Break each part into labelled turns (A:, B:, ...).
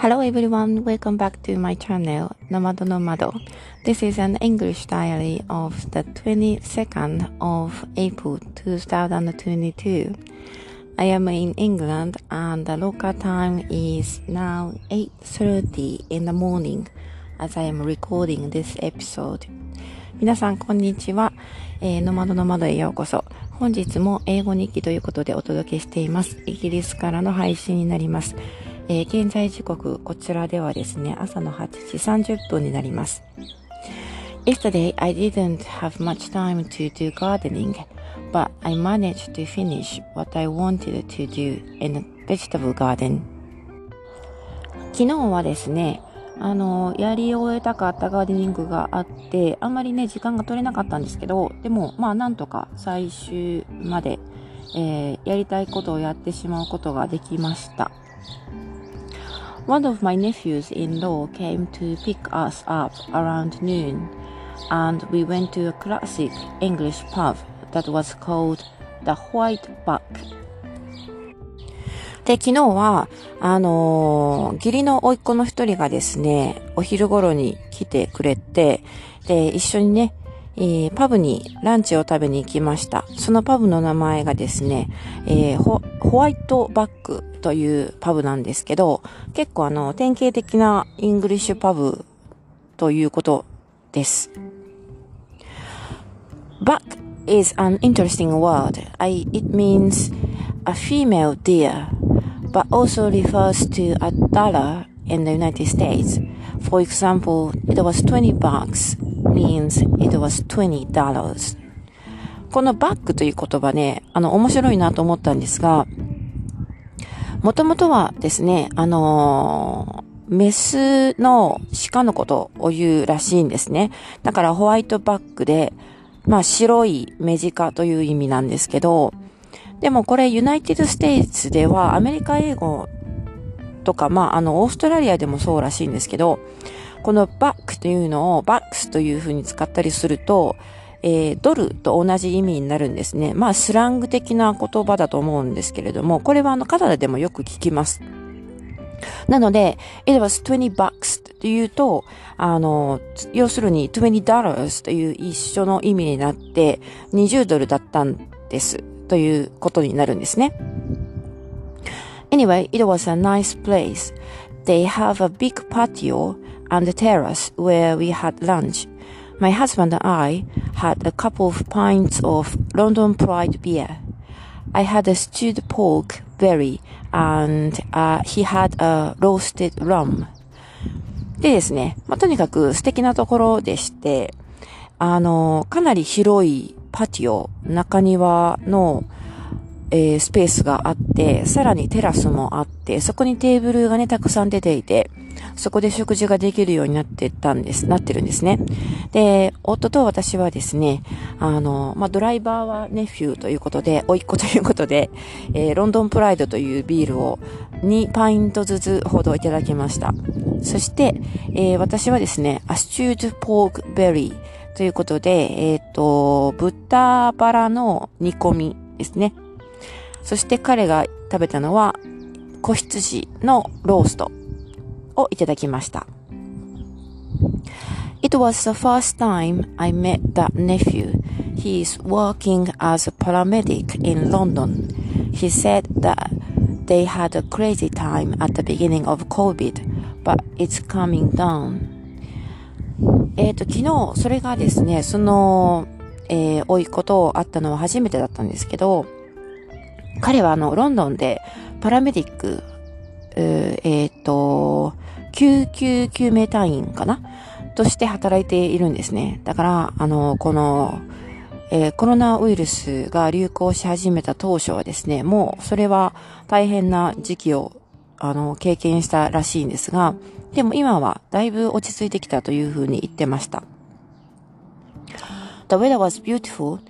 A: Hello everyone, welcome back to my channel, Nomad Nomado. This is an English diary of the 22nd of April 2022. I am in England and the local time is now 8.30 in the morning as I am recording this episode. 皆さんこんにちは。えー、ノマドノマドへようこそ。本日も英語日記ということでお届けしています。イギリスからの配信になります。えー、現在時刻、こちらではですね、朝の8時30分になります。Yesterday, I didn't have much time to do gardening, but I managed to finish what I wanted to do in the vegetable garden. 昨日はですね、あの、やり終えたかったガーデニングがあって、あんまりね、時間が取れなかったんですけど、でも、まあ、なんとか最終まで、えー、やりたいことをやってしまうことができました。One of my nephews-in-law came to pick us up around noon, and we went to a classic English pub that was called the White Buck. で、昨日は、あのー、義理の甥っ子の一人がですね、お昼頃に来てくれて、で、一緒にね、えー、パブにランチを食べに行きました。そのパブの名前がですね、えー、ホワイトバックというパブなんですけど、結構あの、典型的なイングリッシュパブということです。Buck is an interesting word. I, it means a female deer, but also refers to a dollar in the United States. For example, it was 20 bucks means it was 20このバックという言葉ね、あの、面白いなと思ったんですが、もともとはですね、あのー、メスの鹿のことを言うらしいんですね。だからホワイトバックで、まあ白い目近という意味なんですけど、でもこれユナイテッドステイツではアメリカ英語とか、まああのオーストラリアでもそうらしいんですけど、このバックというのをバックスというふうに使ったりすると、えー、ドルと同じ意味になるんですね。まあ、スラング的な言葉だと思うんですけれども、これはあの、カナダでもよく聞きます。なので、it was 20 bucks というと、あの、要するに20 dollars という一緒の意味になって、20ドルだったんです。ということになるんですね。Anyway, it was a nice place. They have a big patio and a terrace where we had lunch. My husband and I had a couple of pints of London Pride beer. I had a stewed pork belly and、uh, he had a roasted rum. でですね、まあ、とにかく素敵なところでして、あの、かなり広いパティオ、中庭の、 えー、スペースがあって、さらにテラスもあって、そこにテーブルがね、たくさん出ていて、そこで食事ができるようになってたんです、なってるんですね。で、夫と私はですね、あの、まあ、ドライバーはネフューということで、おいっ子ということで、えー、ロンドンプライドというビールを2パイントずつほどいただきました。そして、えー、私はですね、 a stewed pork belly ということで、えっ、ー、と、豚バラの煮込みですね。そして彼が食べたのは、子羊のローストをいただきました。It was the first time I met that nephew. He is working as a paramedic in London. He said that they had a crazy time at the beginning of COVID, but it's coming down. えっ、と、昨日、それがですね、その、えー、おいことあったのは初めてだったんですけど、彼はあの、ロンドンでパラメディック、えっ、ー、と、救急救命隊員かな？として働いているんですね。だから、あの、この、えー、コロナウイルスが流行し始めた当初はですね、もうそれは大変な時期を、あの、経験したらしいんですが、でも今はだいぶ落ち着いてきたというふうに言ってました。The weather was beautiful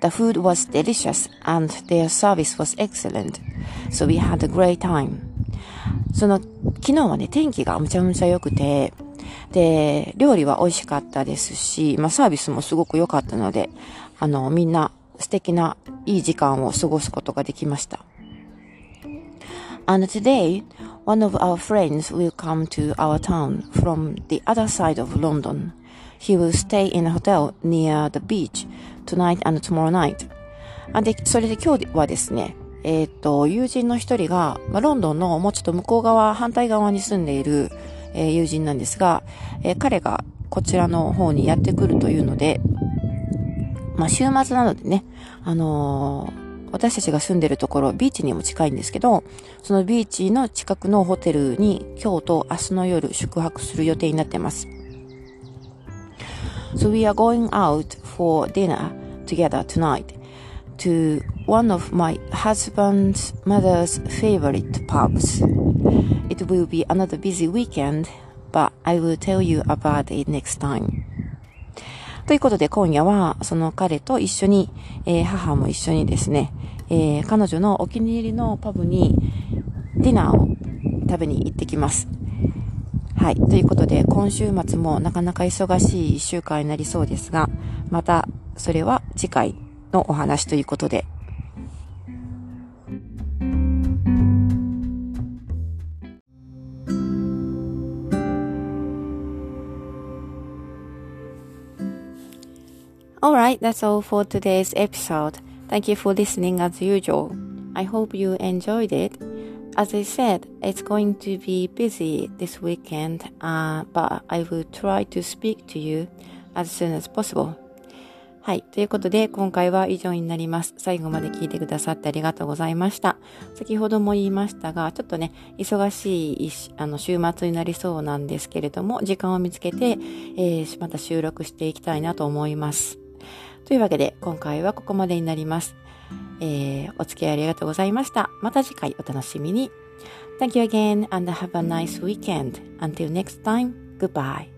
A: The food was delicious and their service was excellent. So we had a great time. その、昨日はね、天気がむちゃむちゃ良くて、で、料理は美味しかったですし、まあサービスもすごく良かったので、あの、みんな素敵ないい時間を過ごすことができました。And today One of our friends will come to our town from the other side of London. He will stay in a hotel near the beach tonight and tomorrow night. で、それで今日はですね、えっ、と、友人の一人が、まあ、ロンドンのもうちょっと向こう側、反対側に住んでいる、えー、友人なんですが、えー、彼がこちらの方にやってくるというので、まあ、週末なのでね、あのー私たちが住んでるところ、ビーチにも近いんですけど、そのビーチの近くのホテルに今日と明日の夜宿泊する予定になってます。So we are going out for dinner together tonight to one of my husband's mother's favorite pubs. It will be another busy weekend, but I will tell you about it next time. ということで今夜はその彼と一緒に、えー、母も一緒にですね、えー、彼女のお気に入りのパブにディナーを食べに行ってきます。はい。ということで、今週末もなかなか忙しい一週間になりそうですが、また、それは次回のお話ということで。Alright, that's all for today's episode. Thank you for listening as usual. I hope you enjoyed it. As I said, it's going to be busy this weekend, uh, but I will try to speak to you as soon as possible. はい。ということで、今回は以上になります。最後まで聞いてくださってありがとうございました。先ほども言いましたが、ちょっとね、忙しいあの週末になりそうなんですけれども、時間を見つけて、えー、また収録していきたいなと思います。というわけで、今回はここまでになります。えー、お付き合いありがとうございました。また次回お楽しみに。Thank you again and have a nice weekend. Until next time, goodbye.